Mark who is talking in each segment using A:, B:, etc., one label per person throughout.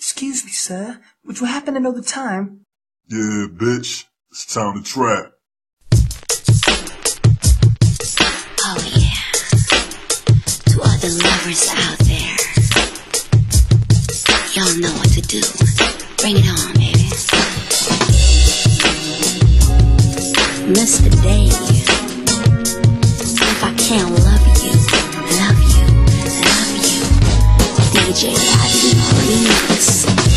A: Excuse me, sir. Would you happen to know the time?
B: Yeah, bitch. It's time to trap.
C: Oh, yeah. To all the lovers out there, y'all know what to do. Bring it on, baby. Mr. Dave, if I can't love DJ Abby Remix.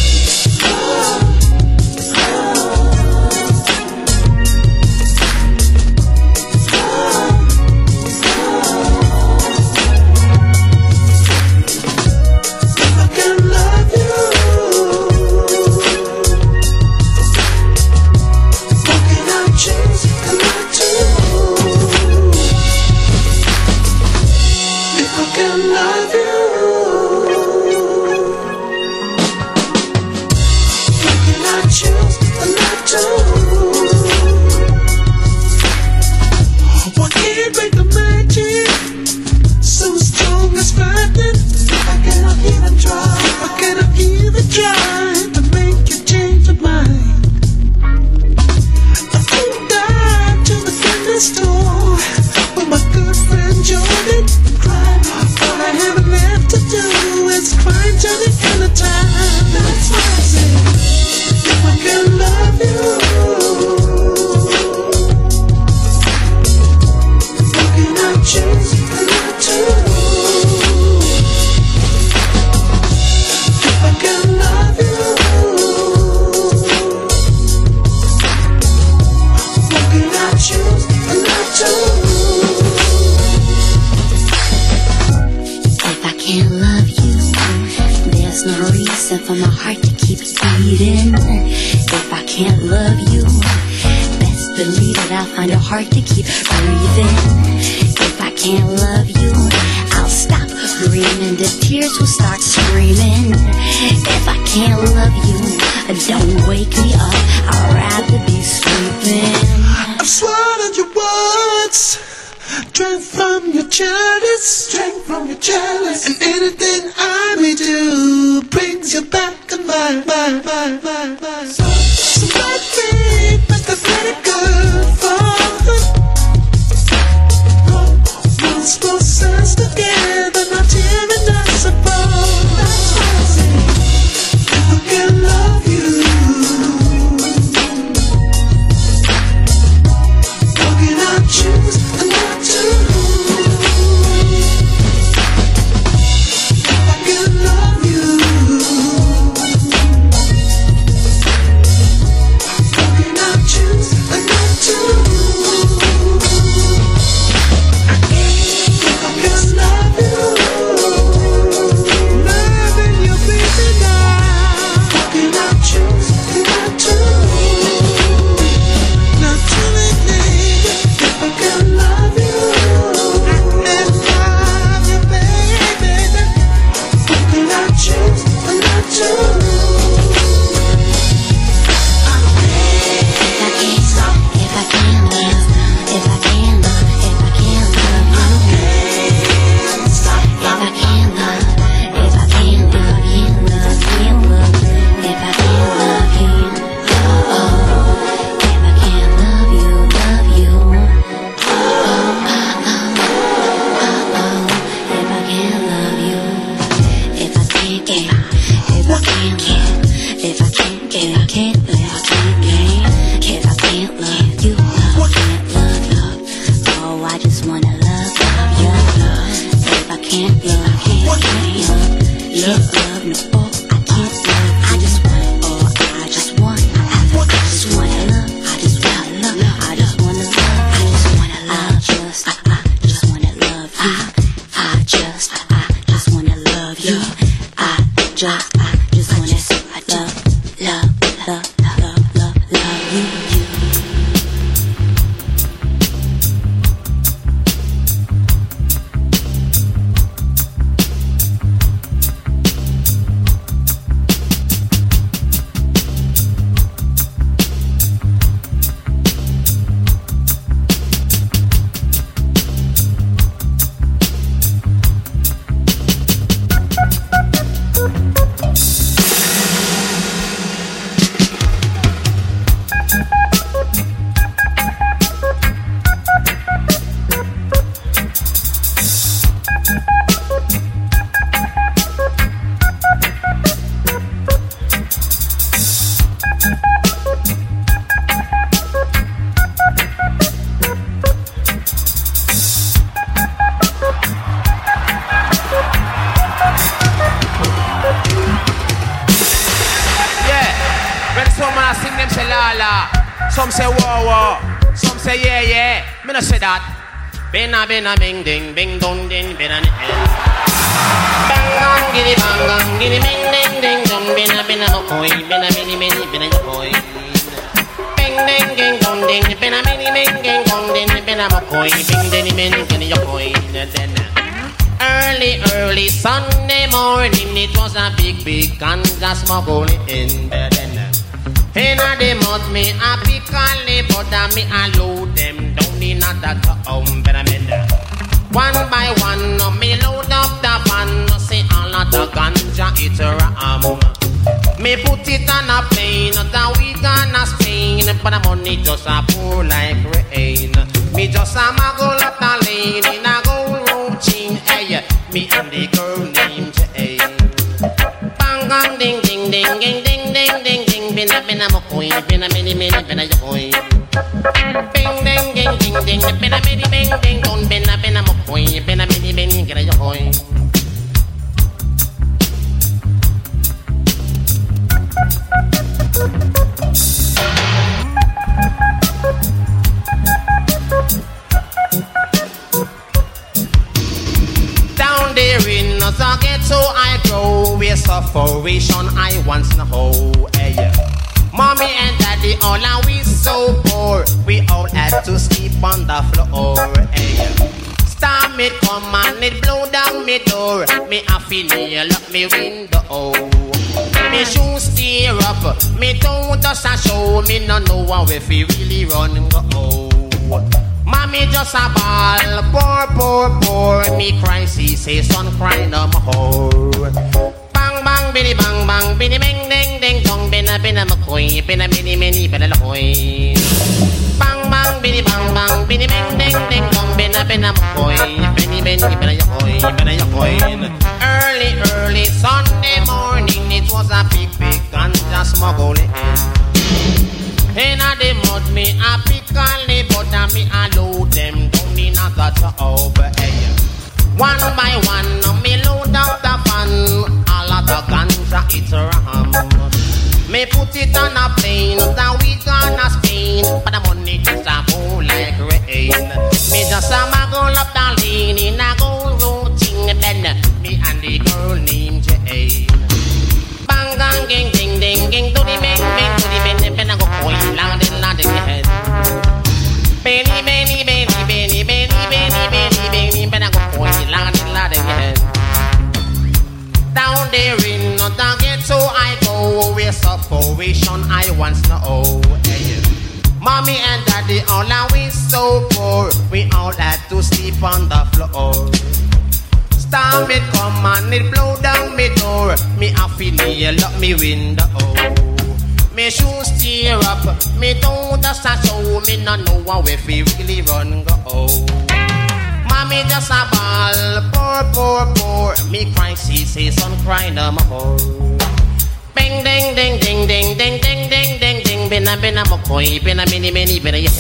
D: Early, early Sunday morning, it was a big, big ganja smuggle in bed. In a the mud, me a pick a but a me a load them down in a that home pyramid. One by one, no, me load up the van, see a lot of ganja it ram. Me put it on a plane, the we gonna Spain, but the money just a pour like rain. Me just a muggle up the lane in a gold routine, hey, me and the girl named Jane. Bang, bang, ding, ding, ding, ding, ding, ding, ding, ding, bina, bina, mo koy, bina, mini, mini, yo koy. Bing, ding, ding, ding, ding, bina, mini, bing, ding, dong, bina, bina, mo koy, bina, mini, mini, yo Down there in the ghetto I grow with sufferation I once know. Eh, hey. Mommy and daddy all are we so poor. We all had to sleep on the floor. Eh, hey. Storm it come and it blow down me door. Me feel nail up me window. Me shoes tear up. Me don't just a show. Me no know how if we really run go. Mommy just a ball, poor, poor, poor. Me cry, see, say son cry no more. Bang, biddy, bang, bang, biddy, bang, ding, ding, dong, bina, bina, McCoy, bina, mini, mini, bina, lahoy. Bang, bang, biddy, bang, bang, biddy, bang, ding, ding, dong, bina, bina, McCoy, bini, bini, bina, yahoy, bina, yahoy. Early, early Sunday morning, it was a big, big ganja. In a the mud, me a pick and lay, but a me a load them down in a gutter over here. One by one, me load up the van, a lot of ganja it's ram. Me put it on a plane, that we gonna Spain, but the money just a just a muggle up the lane in a gold routine, then uh, me and the girl named Jane. Bang gang ging ding ding ging to the bang bang to the bang bang bang go boy lang din lang din head. Benny Benny Benny Benny Benny Benny Benny Benny bang go boy lang din lang din head. Down there in the ghetto I go with sufferation I once know. Mommy and daddy all are we so poor. We all had to sleep on the floor. Storm it come and it blow down me door. Me feel nail up me window. Me shoes tear up. Me don't just a show. Me no know how if we really run go. Mommy just a ball. Poor, poor, poor. Me cry, see, say son cry no more. Bing, ding, ding, ding, ding, ding, ding, ding, ding, ding, bina bina mokoi, bina mini mini bina yen.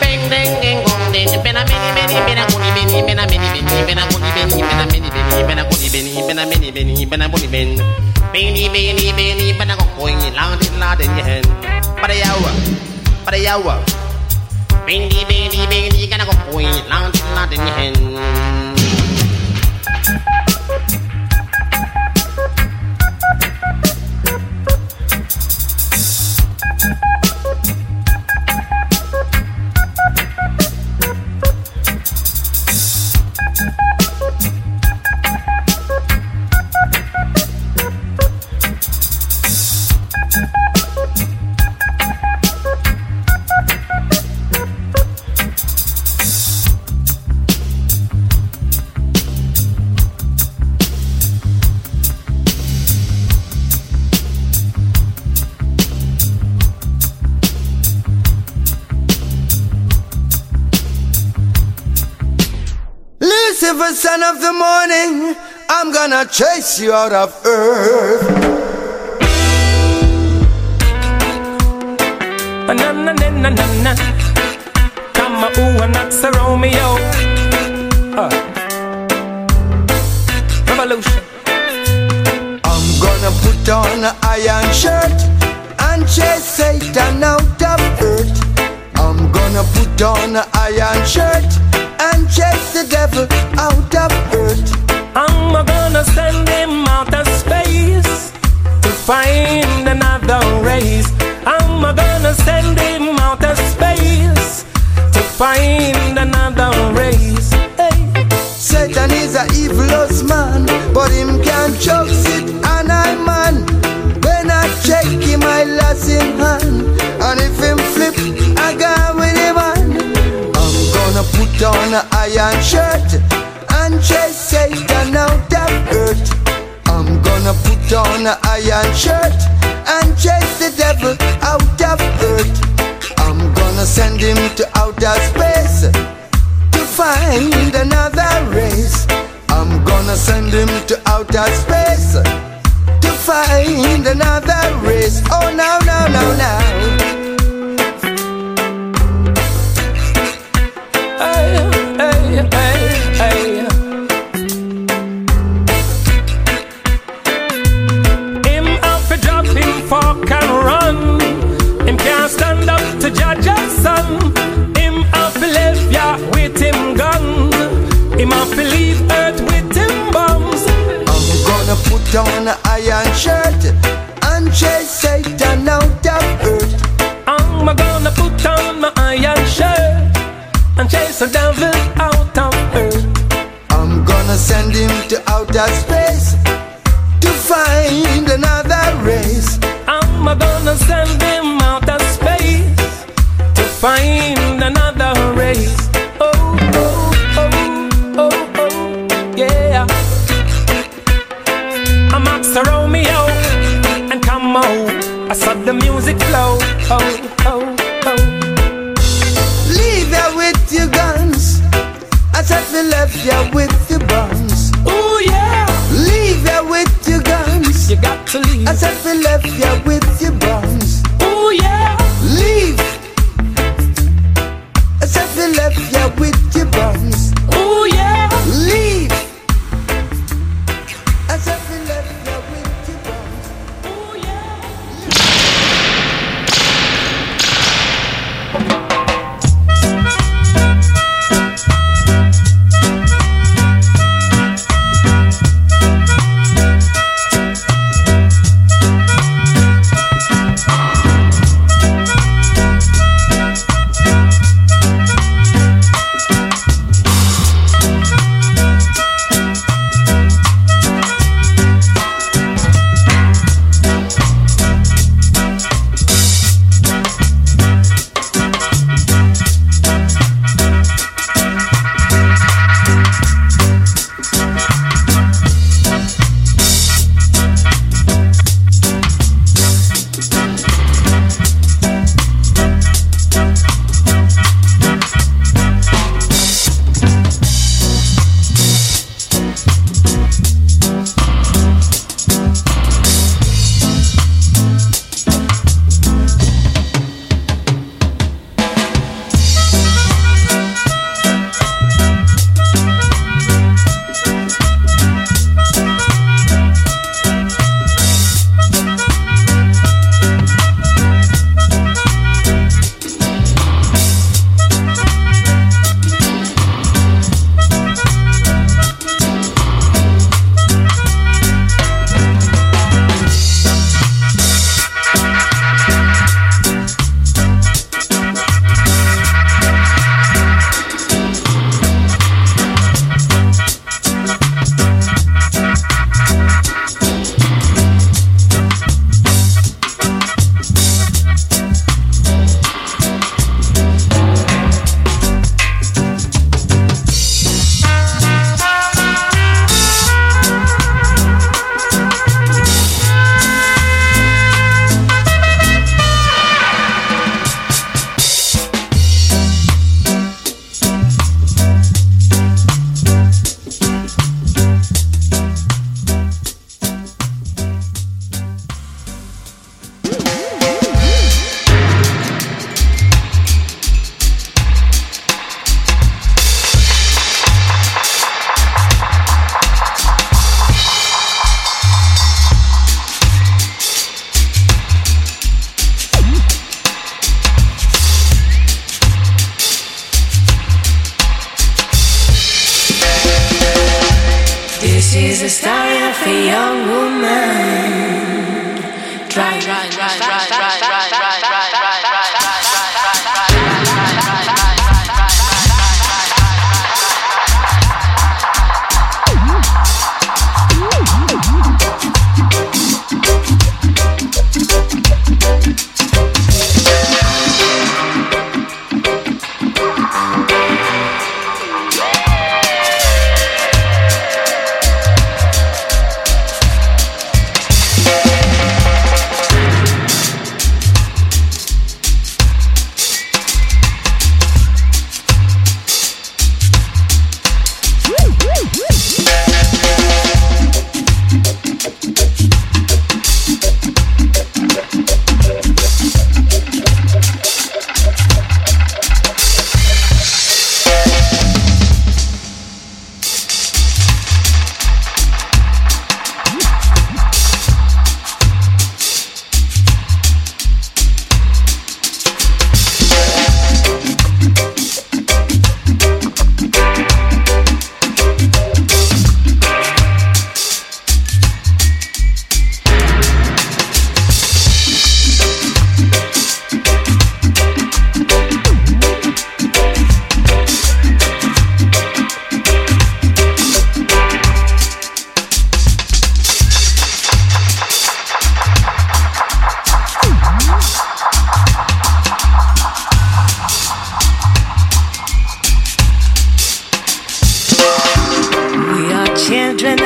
D: Bing ding ding gong ding, bina mini mini bina kuni bini, bina mini a bina kuni bini, bina mini bini, bina kuni bini, a mini bini, bina kuni bini. Bini bini bini bina mokoi, lang din la din yen. Pada yawa, pada yawa. Bini bini bini kana mokoi, lang din la din yen.
E: Lucifer, son of the morning, I'm gonna chase you out of earth.
F: Na na na na na na. Come a ooh and that's a Romeo. Uh. Revolution.
E: I'm gonna put on an iron shirt and chase Satan out of earth. I'm gonna put on an iron shirt chase the devil out of earth.
F: I'm gonna send him out of space to find another race. I'm gonna send him out of space to find another race. Hey.
E: Satan is a evilous man, but him can't choke it and I man. When I check him, I lost him hand. And if him flip, I go on an iron shirt and chase Satan out of earth. I'm gonna put on an iron shirt and chase the devil out of earth. I'm gonna send him to outer space to find another race. I'm gonna send him to outer space to find another race. Oh, no, no, no, no.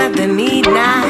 F: have the
G: need now.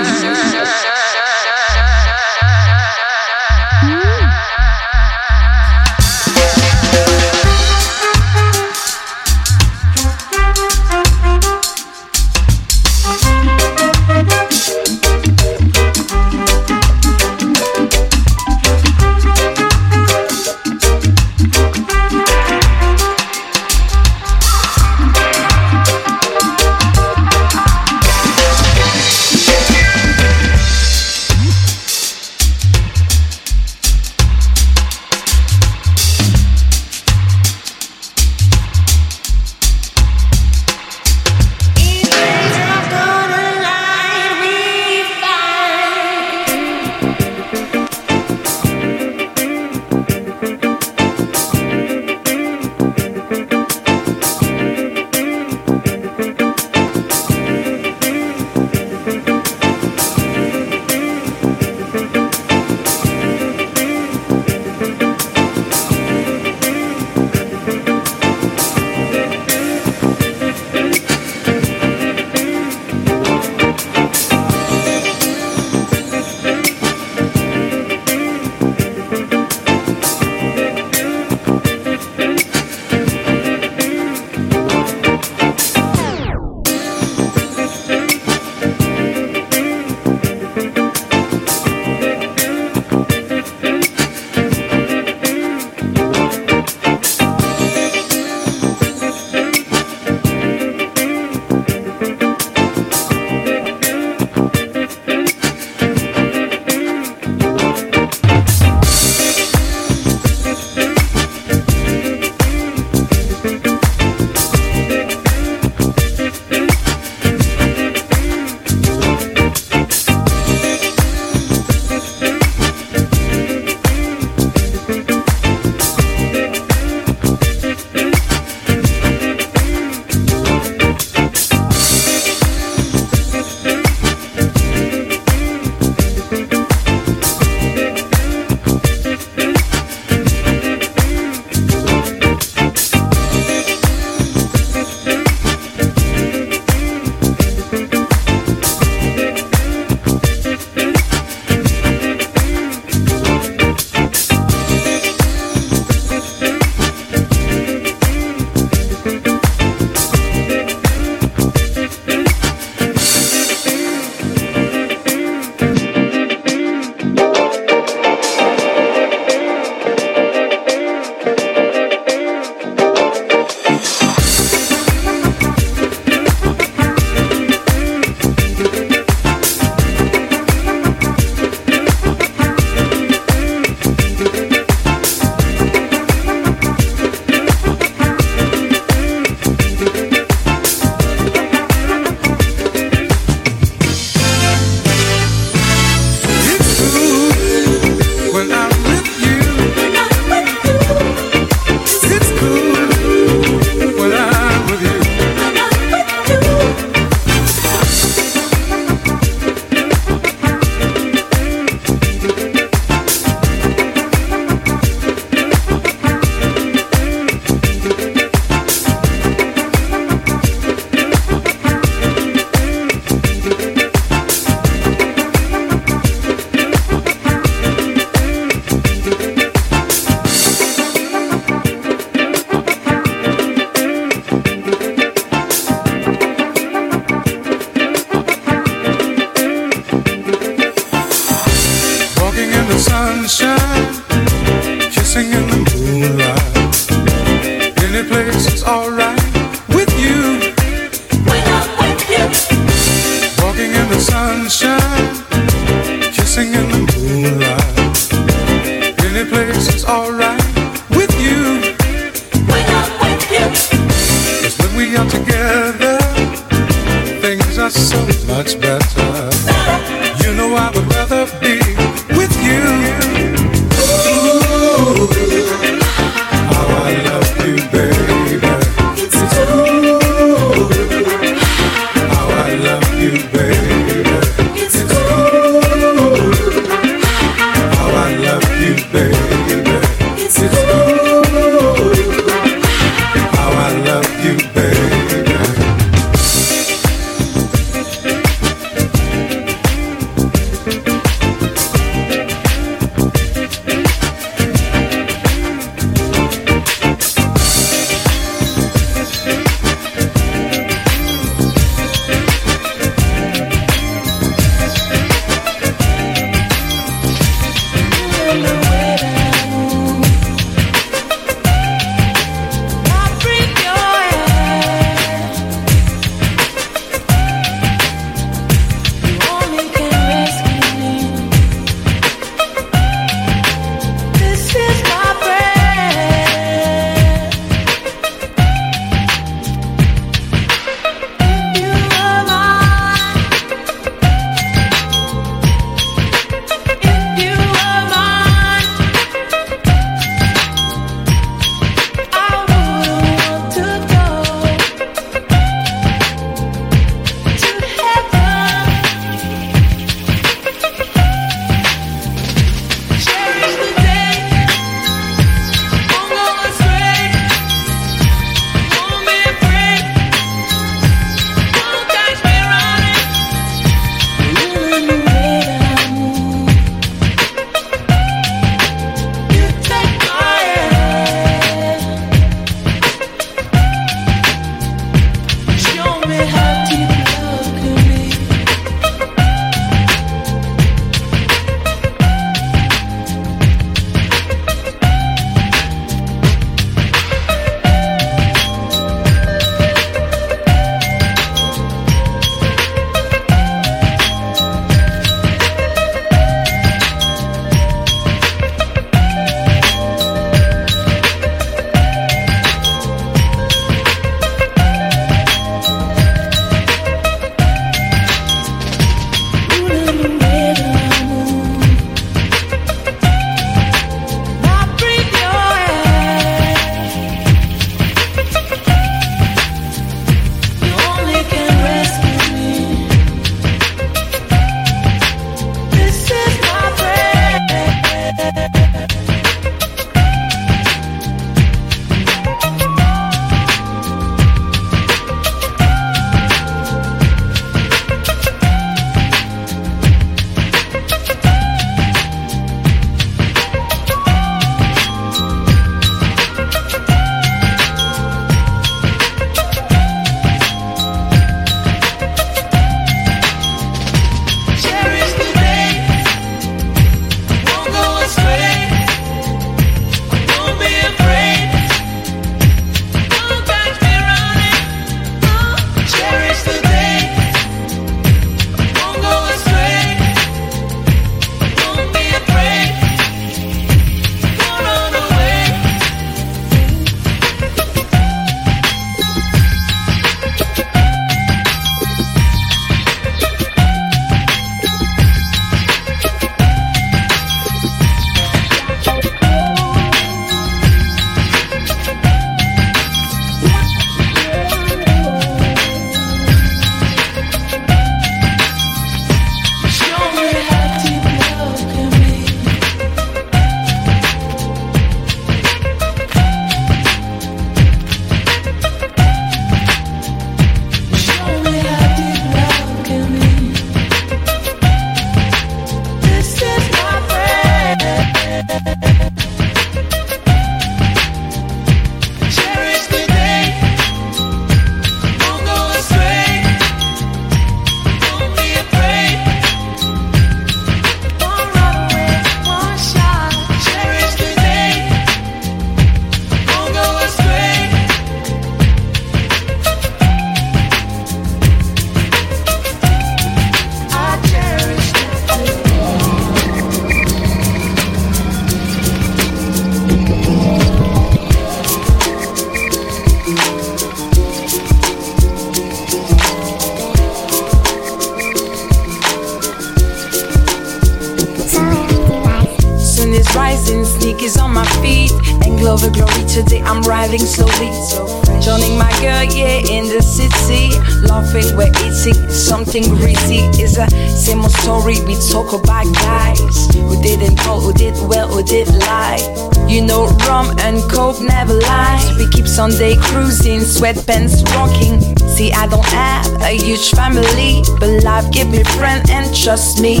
G: Sweatpants rocking. See, I don't have a huge family, but life give me friends and trust me.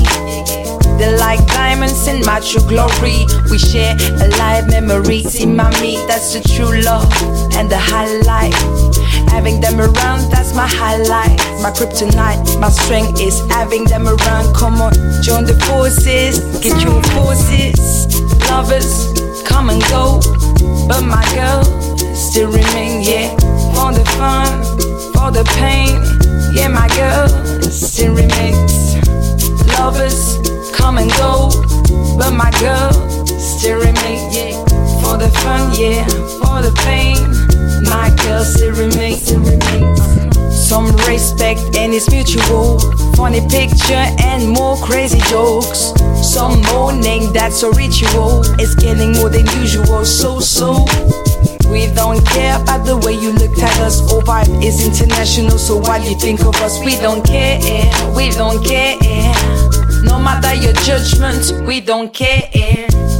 G: They're like diamonds in my true glory. We share a live memory. See, mommy, that's the true love and the highlight. Having them around, that's my highlight. My kryptonite, my strength is having them around. Come on, join the forces, get your forces. Lovers come and go, but my girl still remain, yeah. For the fun, for the pain, yeah, my girl still remains. Lovers come and go, but my girl still remain, yeah. For the fun, yeah, for the pain, my girl still remains, still remains. Some respect and it's mutual. Funny picture and more crazy jokes. Some morning that's a ritual. It's getting more than usual, so so. We don't care about the way you look at us. Our vibe is international, so what you think of us? We don't care, we don't care. No matter your judgment, we don't care.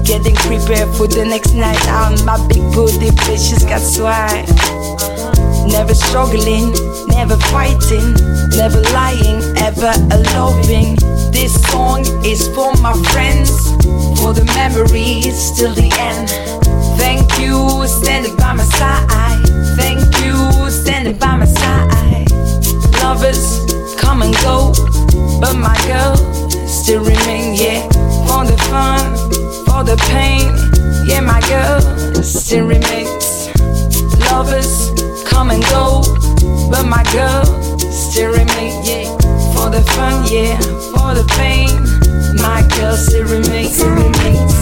G: Getting prepared for the next night out. My big booty bitches got swag. Never struggling, never fighting, never lying, ever loving. This song is for my friends, for the memories till the end. Standing by my side. Thank you, standing by my side. Lovers come and go, but my girl still remain, yeah. For the fun, for the pain, yeah, my girl still remains. Lovers come and go, but my girl still remain, yeah. For the fun, yeah, for the pain, my girl still remains, still remains.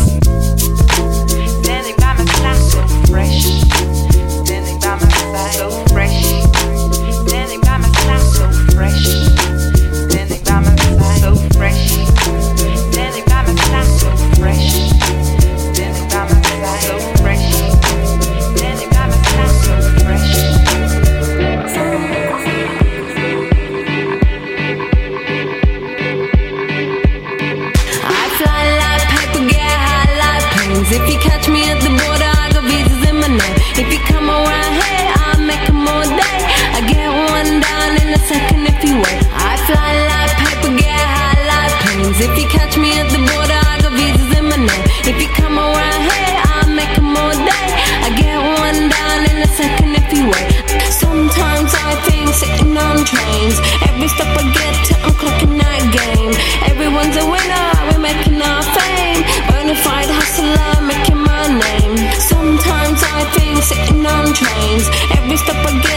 H: Every step I get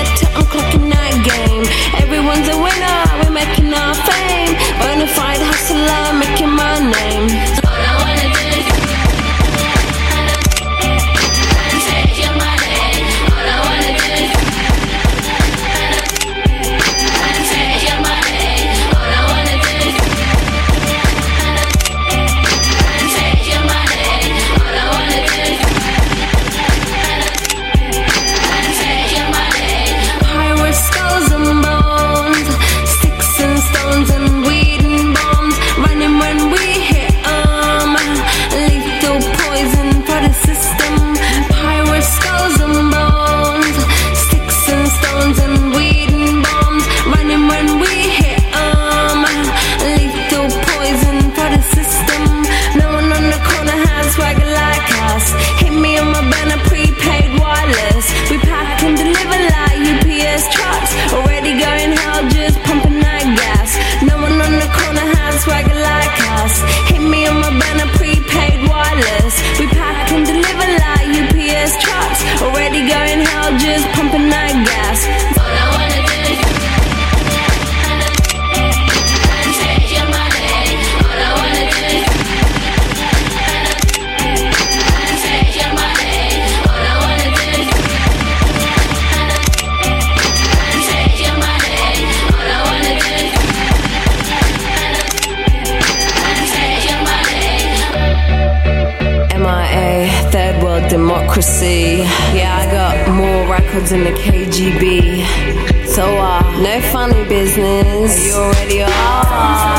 H: records the KGB. So, uh, no funny business. You already are?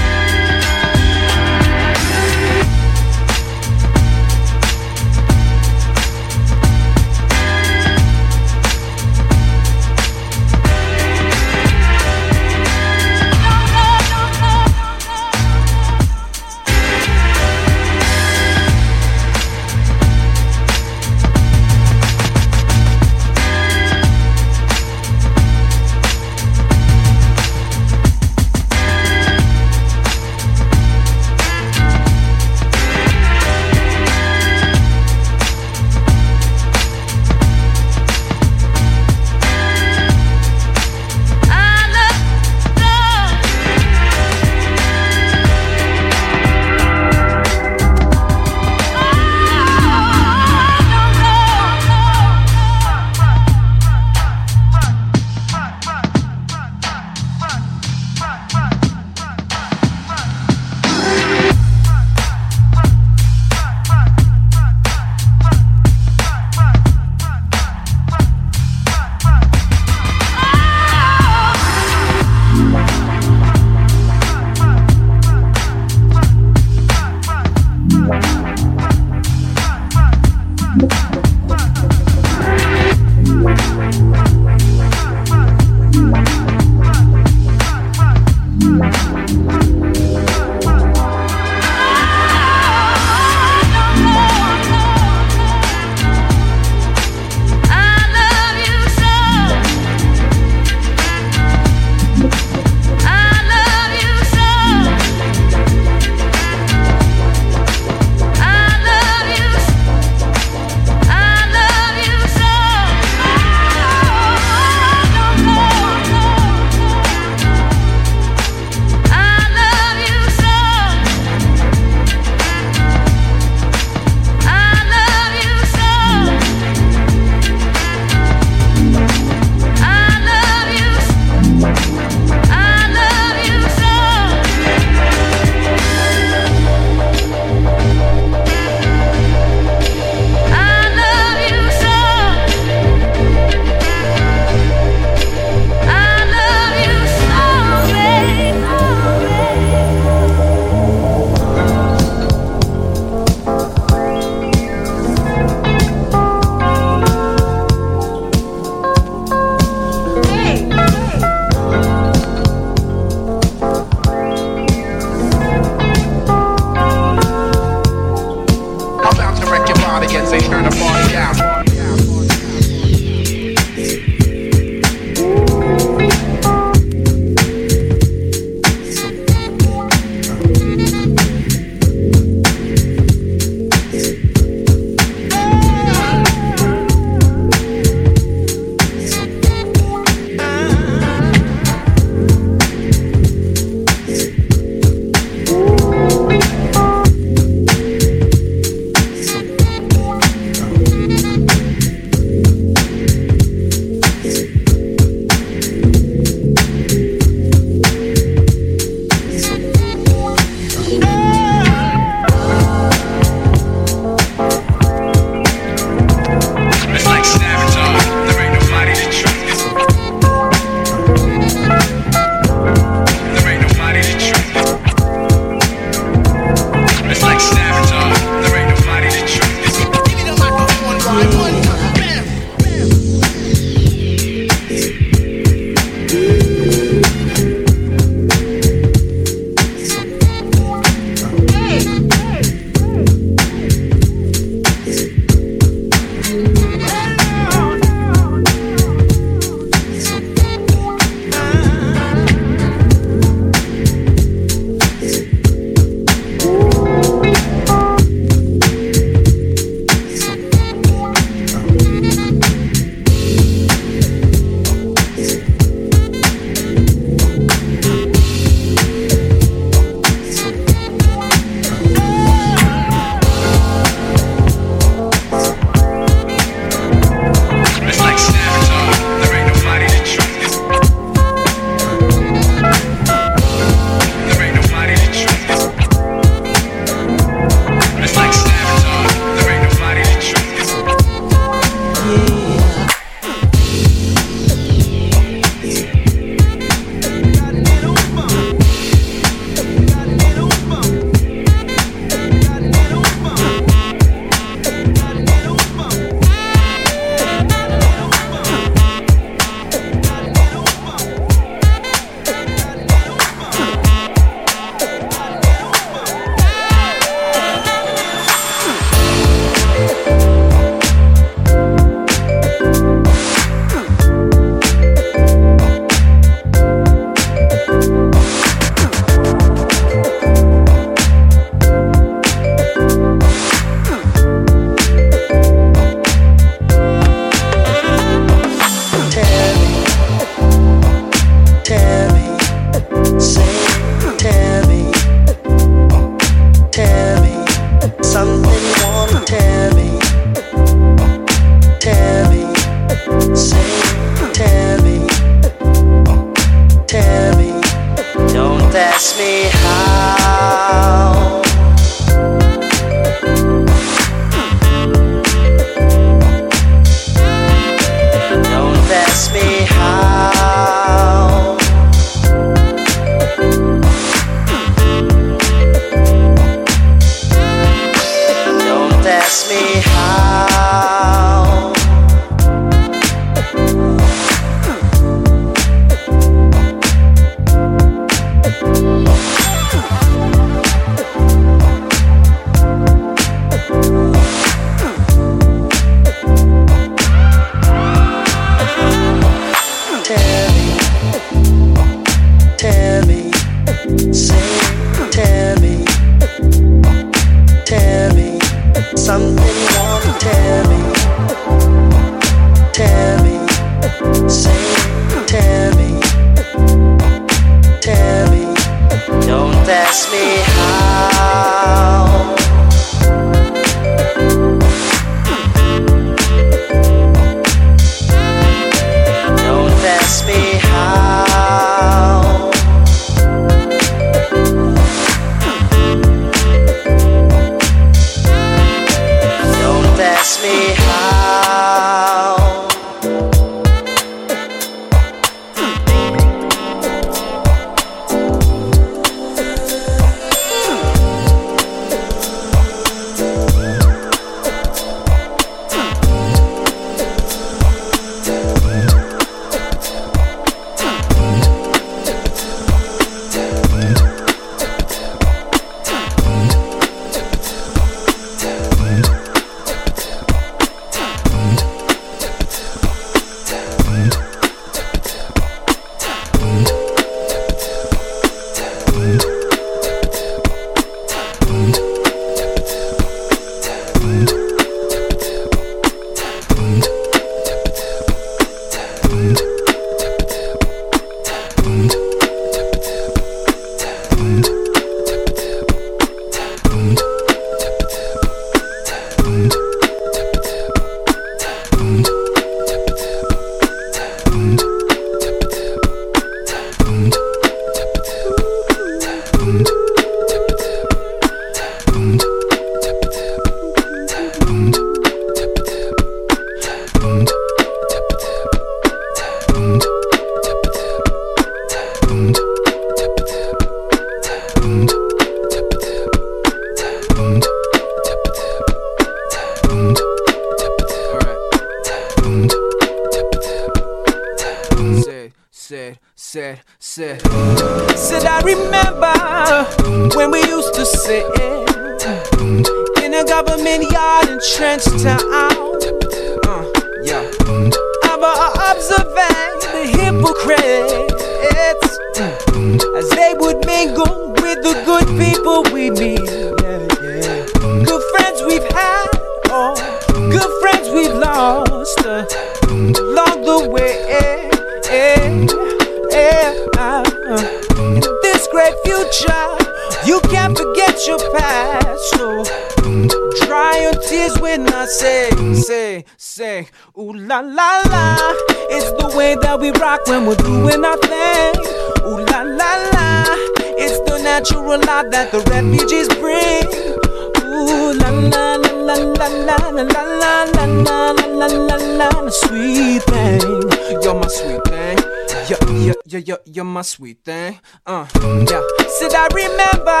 I: sweet
J: thing. Uh, yeah. Said I remember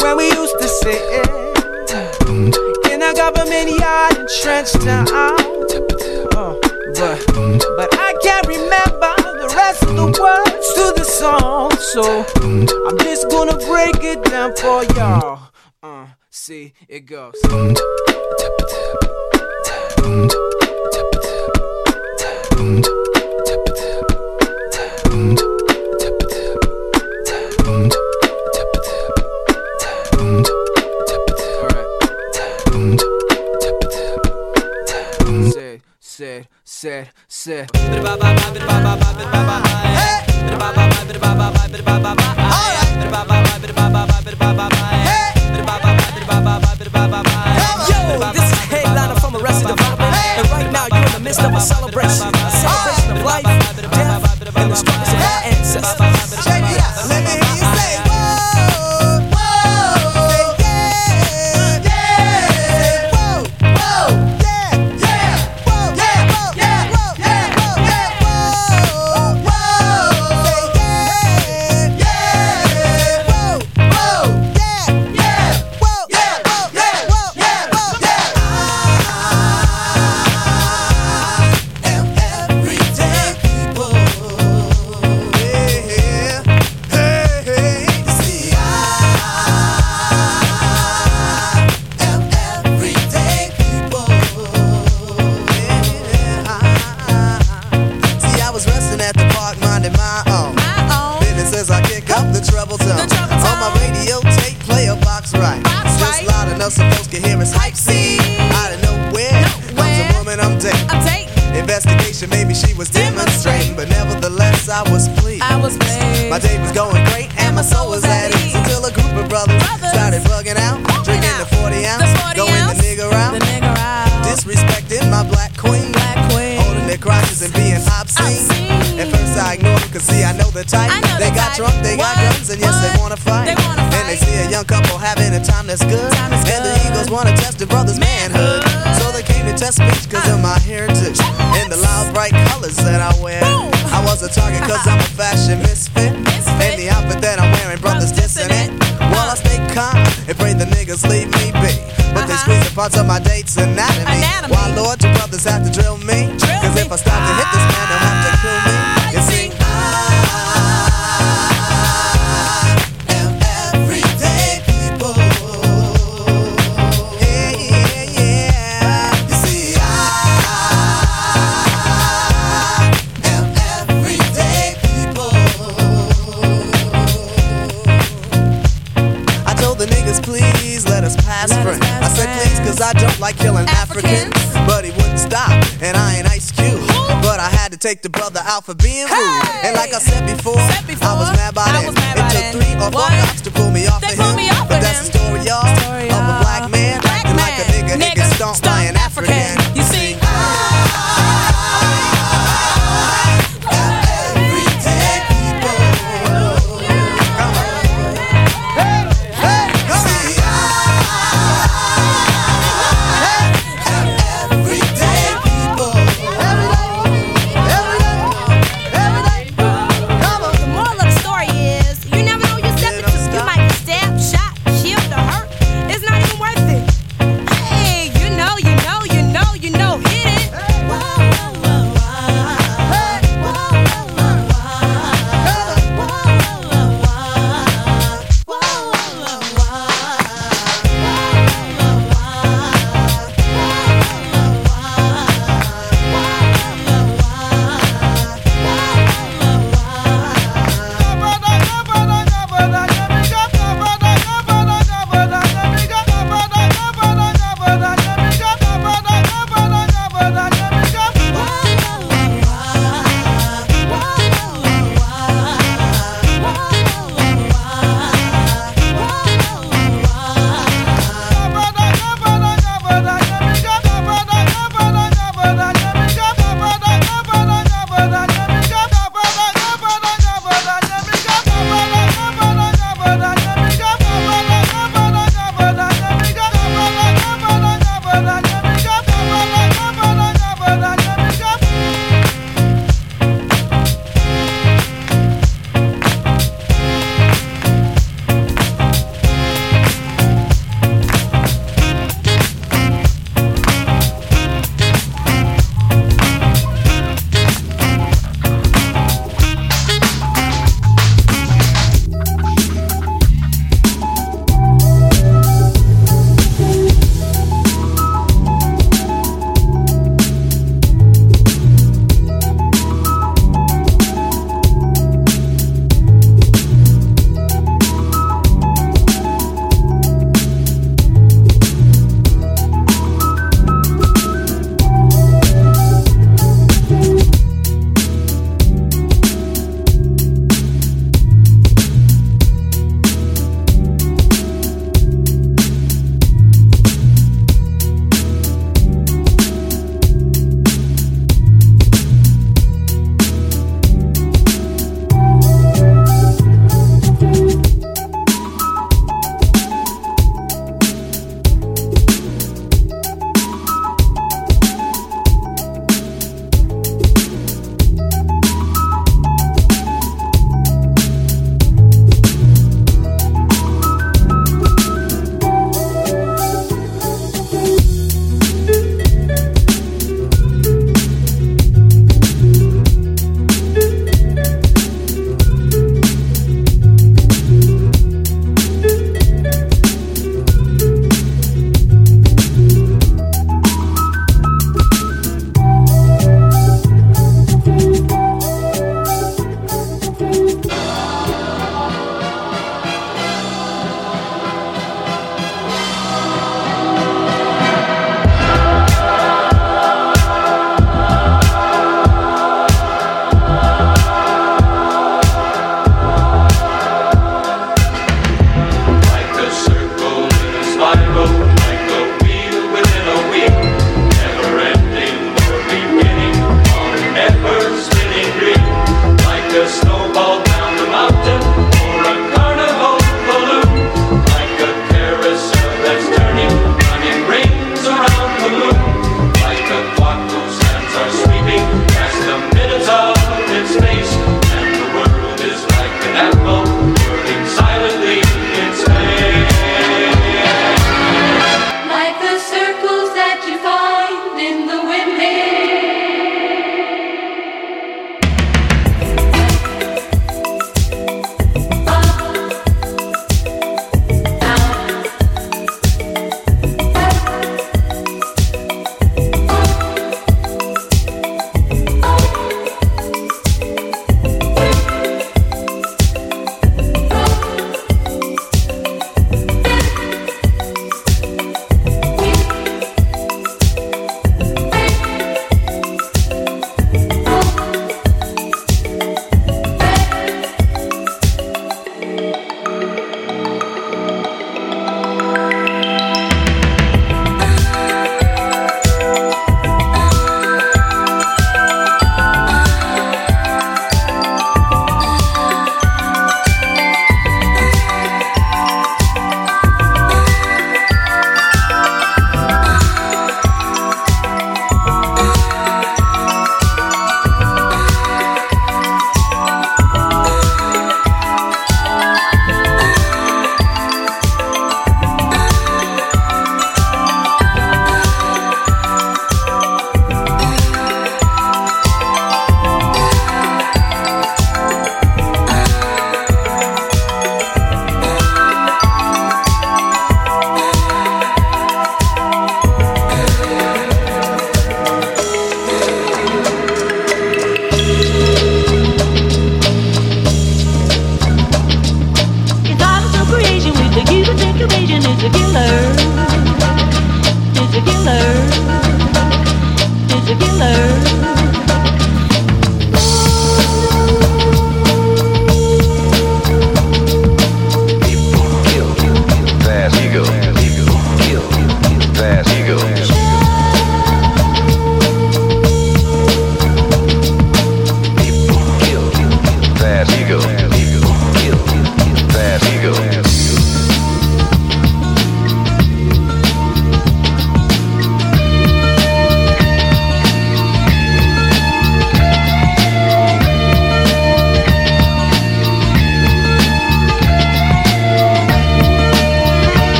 J: when we used to sit in a government yard and Trenchtown. Uh, but, but I can't remember the rest of the words to the song, so I'm just gonna break it down for y'all. Uh, see it
K: go. Pull me off of him. But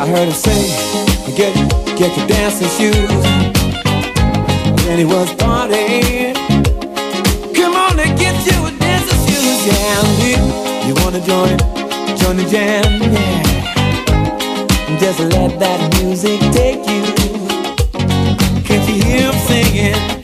L: I
M: heard him say, get, get your dancing shoes. And then he was partying. Come on and get you a dancing shoes, yeah. You, you wanna join, join the jam, yeah. Just let that music take you. Can't you hear him singing?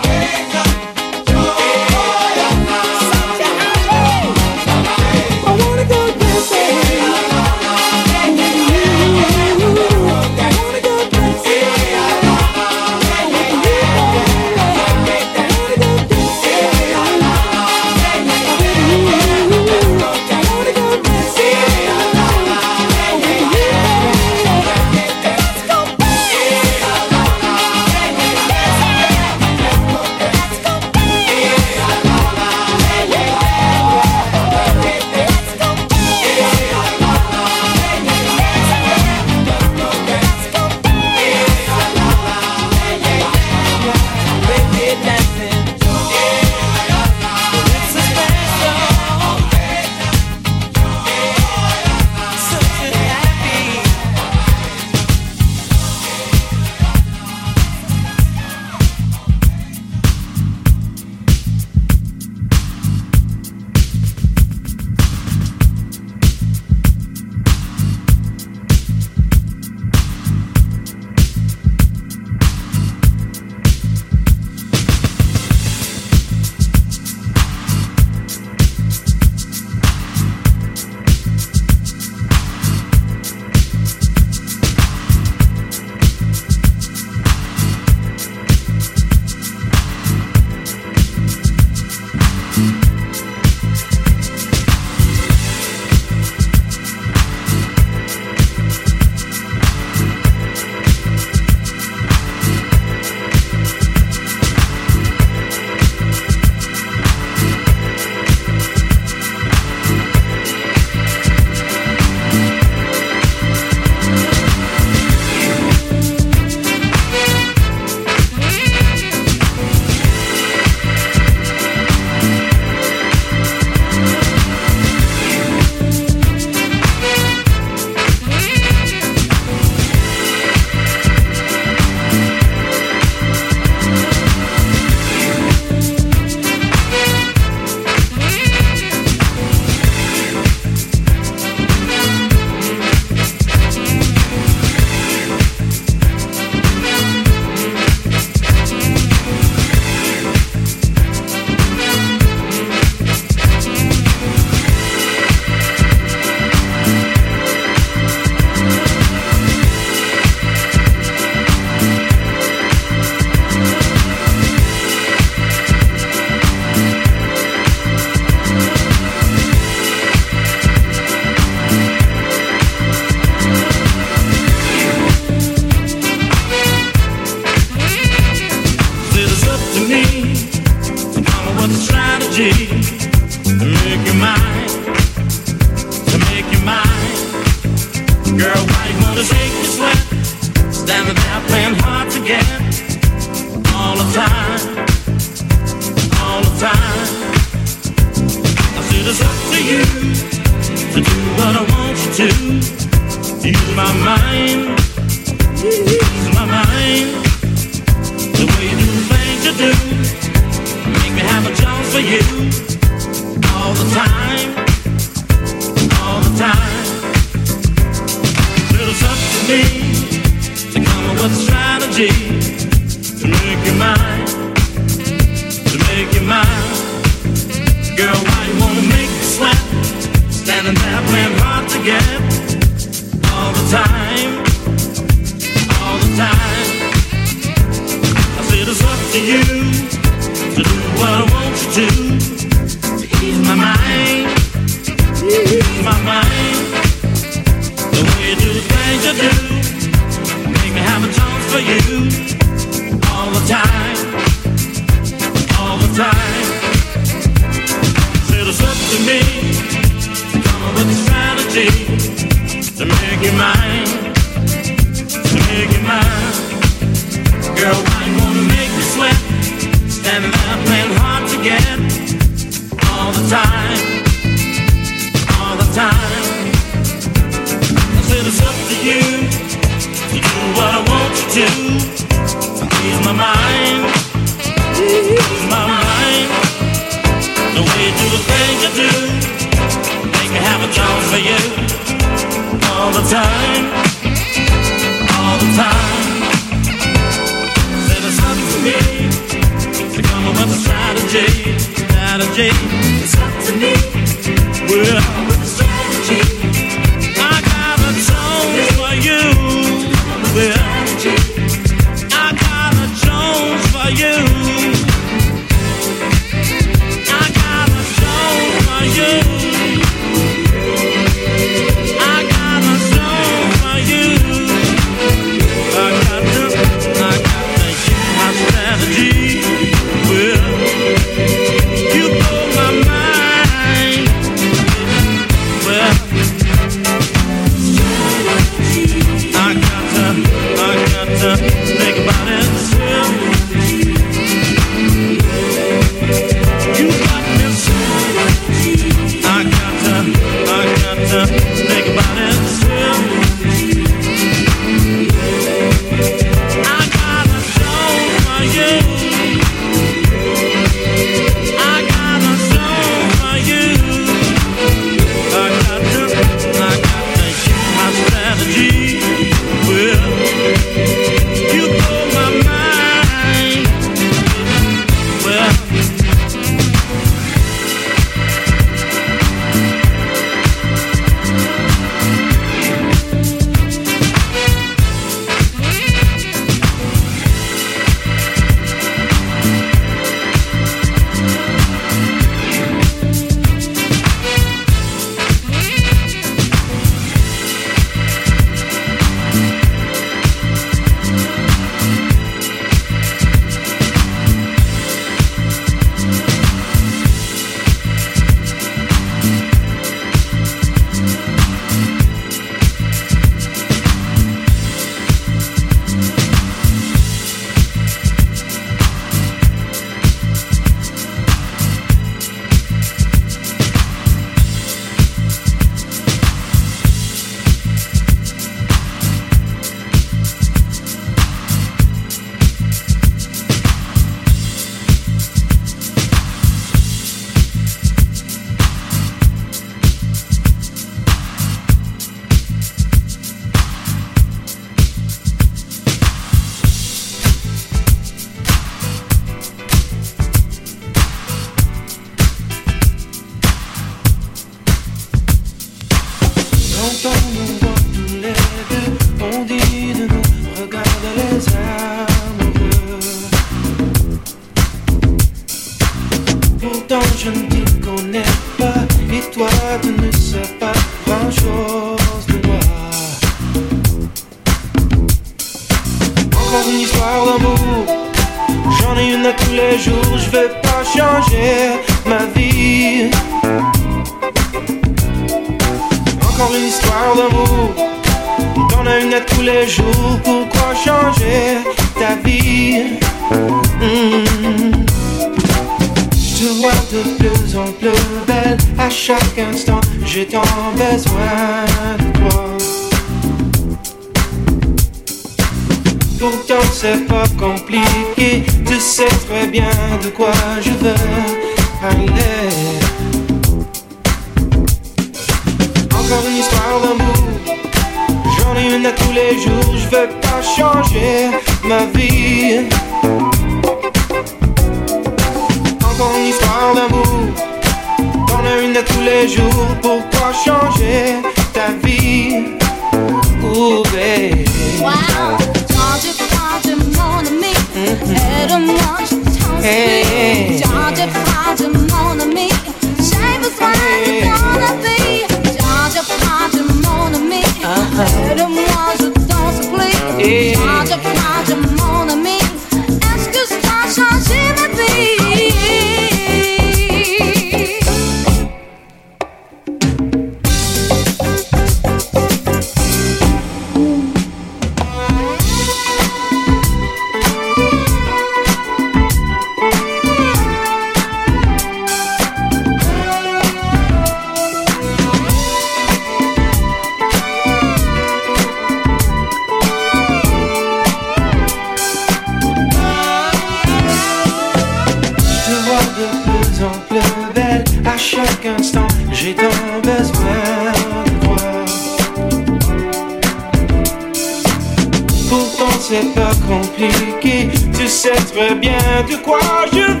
N: c'est pas compliqué. Tu sais très bien de quoi je veux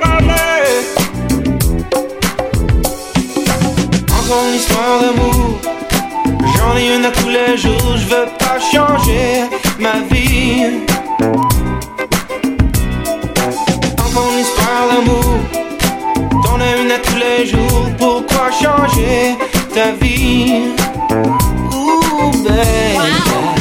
N: parler. Encore une histoire d'amour. J'en ai une à tous les jours. Je veux pas changer ma vie. Encore une histoire d'amour. T'en as une à tous les jours. Pourquoi changer ta vie? Ooh, baby.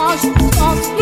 A: Lost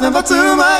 A: never too much.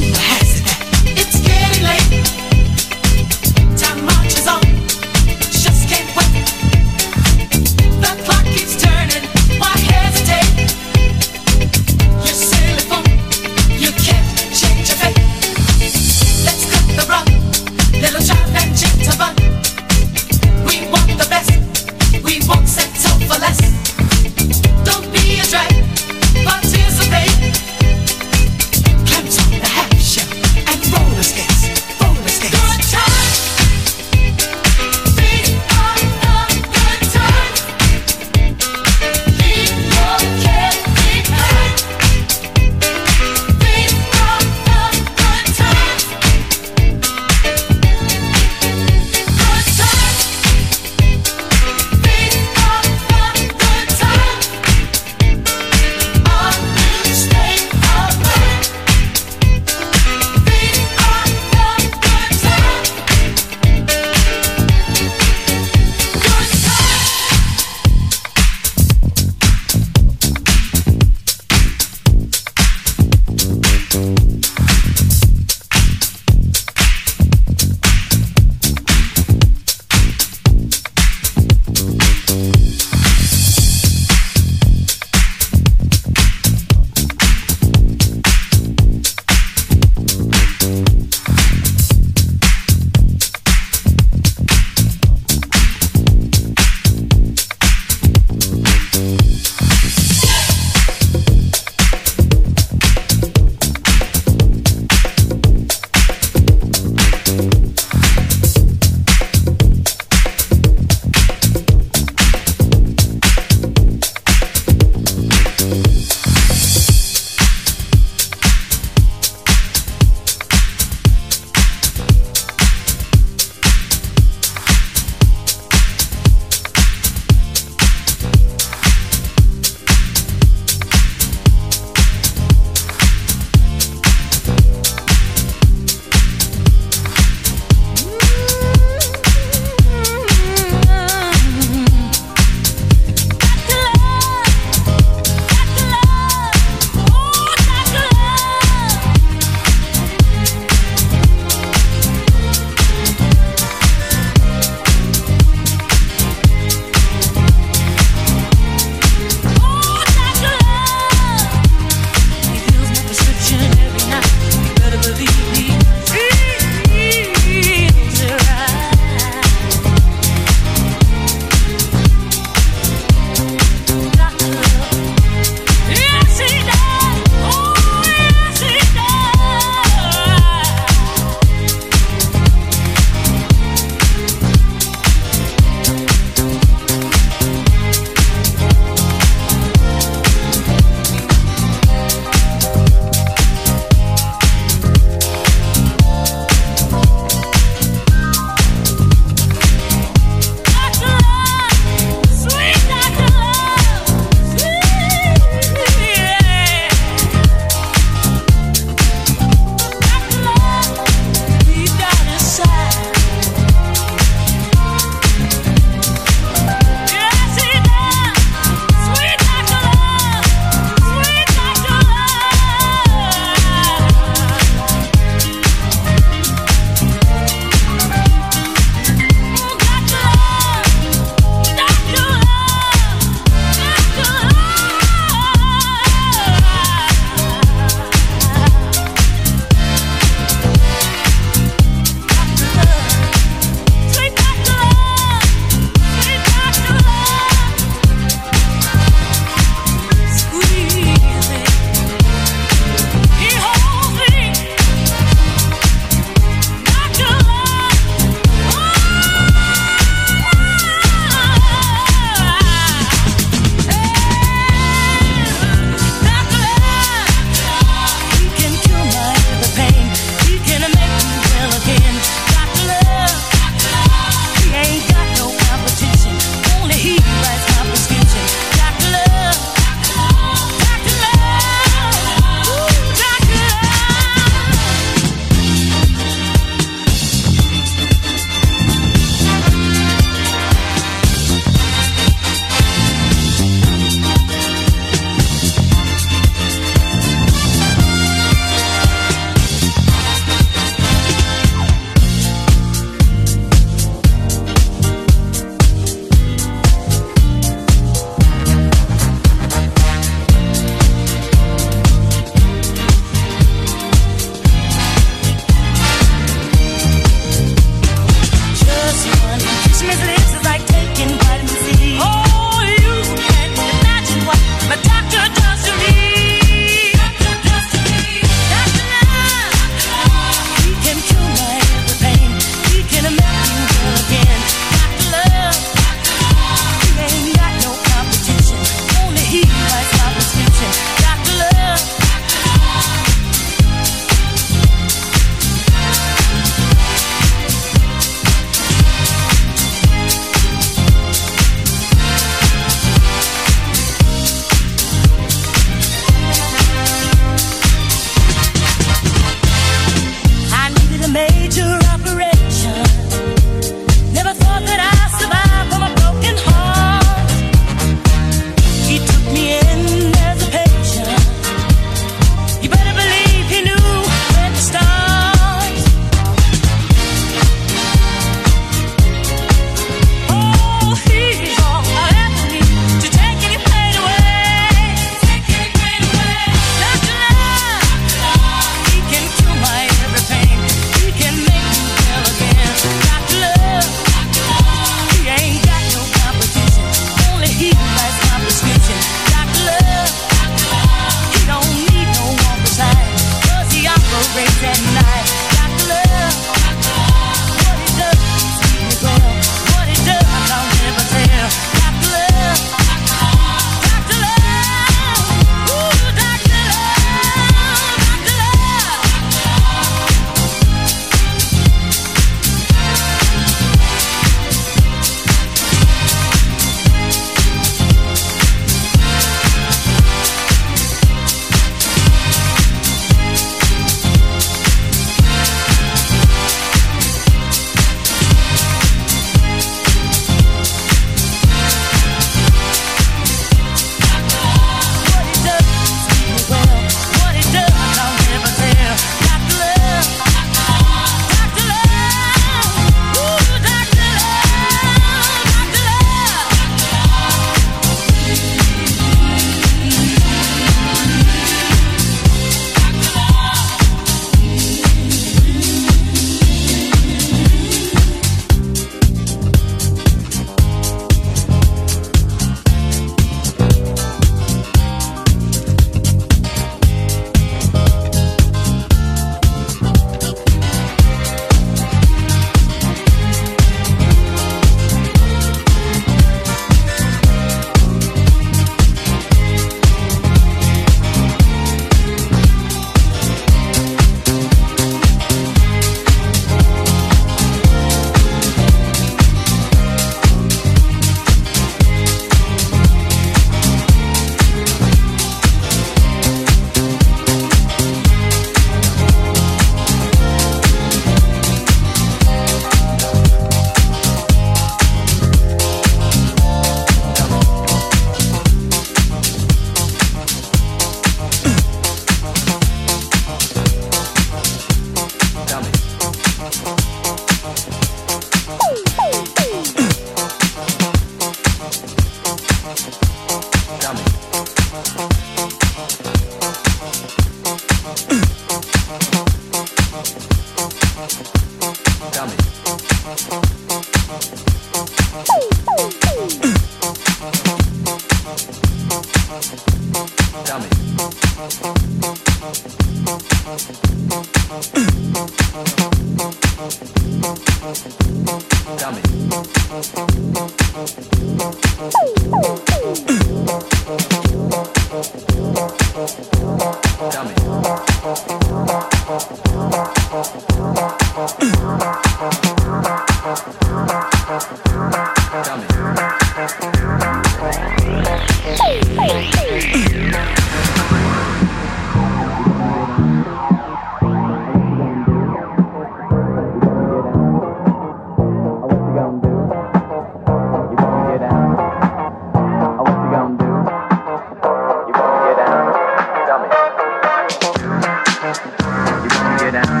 O: down.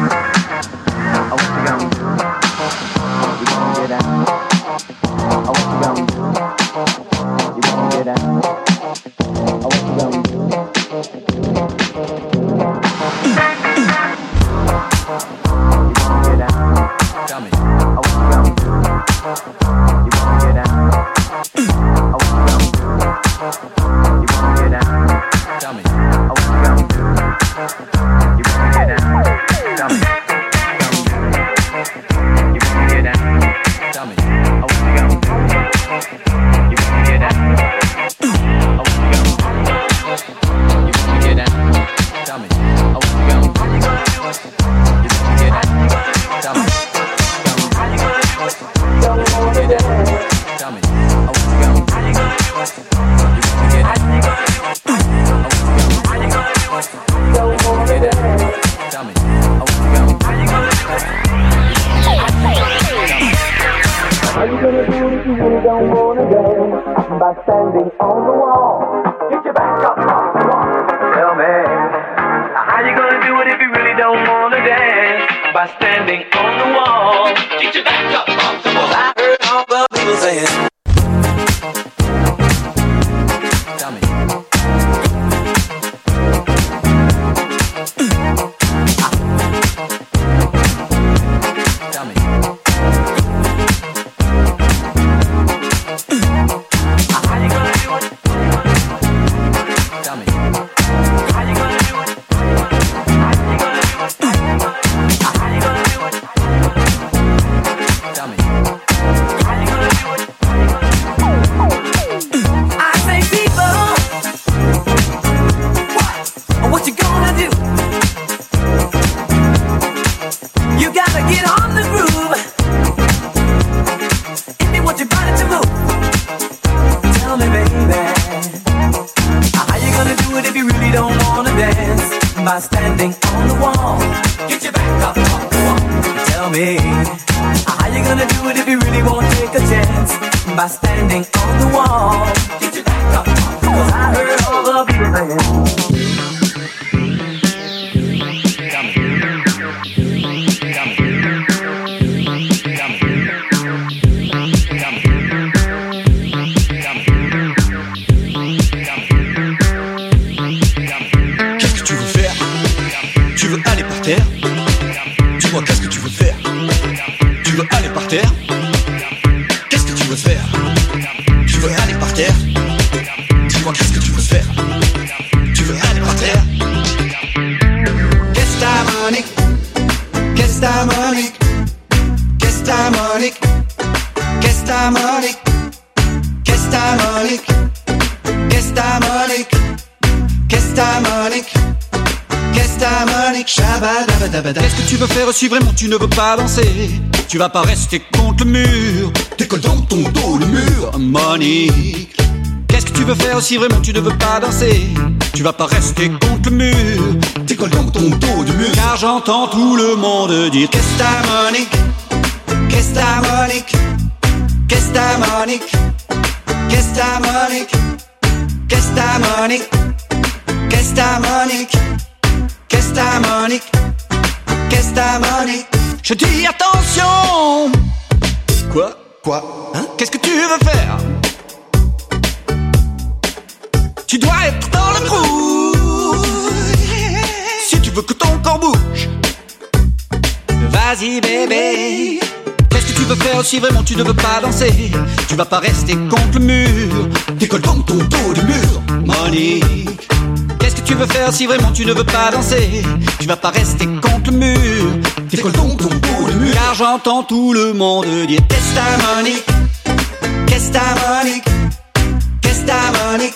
O: Tu ne veux pas avancer, tu vas pas rester contre le mur. Décolle dans ton dos le mur, Monique. Qu'est-ce que tu veux faire si vraiment? Tu ne veux pas danser. Tu vas pas rester contre le mur. Décolle dans ton dos du mur. Car j'entends tout le monde dire
L: Qu'est-ce que ta Monique Qu'est-ce que ta Monique Qu'est-ce que ta Monique Qu'est-ce que ta Monique Qu'est-ce que ta Monique Qu'est-ce que ta Monique Qu'est-ce ta Monique Qu'est-ce Monique
O: je dis attention. Quoi? Quoi? Hein? Qu'est-ce que tu veux faire? Tu dois être dans le trou. Si tu veux que ton corps bouge. Vas-y bébé. Qu'est-ce que tu veux faire si vraiment tu ne veux pas danser? Tu vas pas rester contre le mur. Décolle donc ton dos du mur Monique. Qu'est-ce que tu veux faire si vraiment tu ne veux pas danser? Tu vas pas rester contre le mur. Décolle ton dos du mur. Car j'entends tout le monde dire Qu'est-ce ta Monique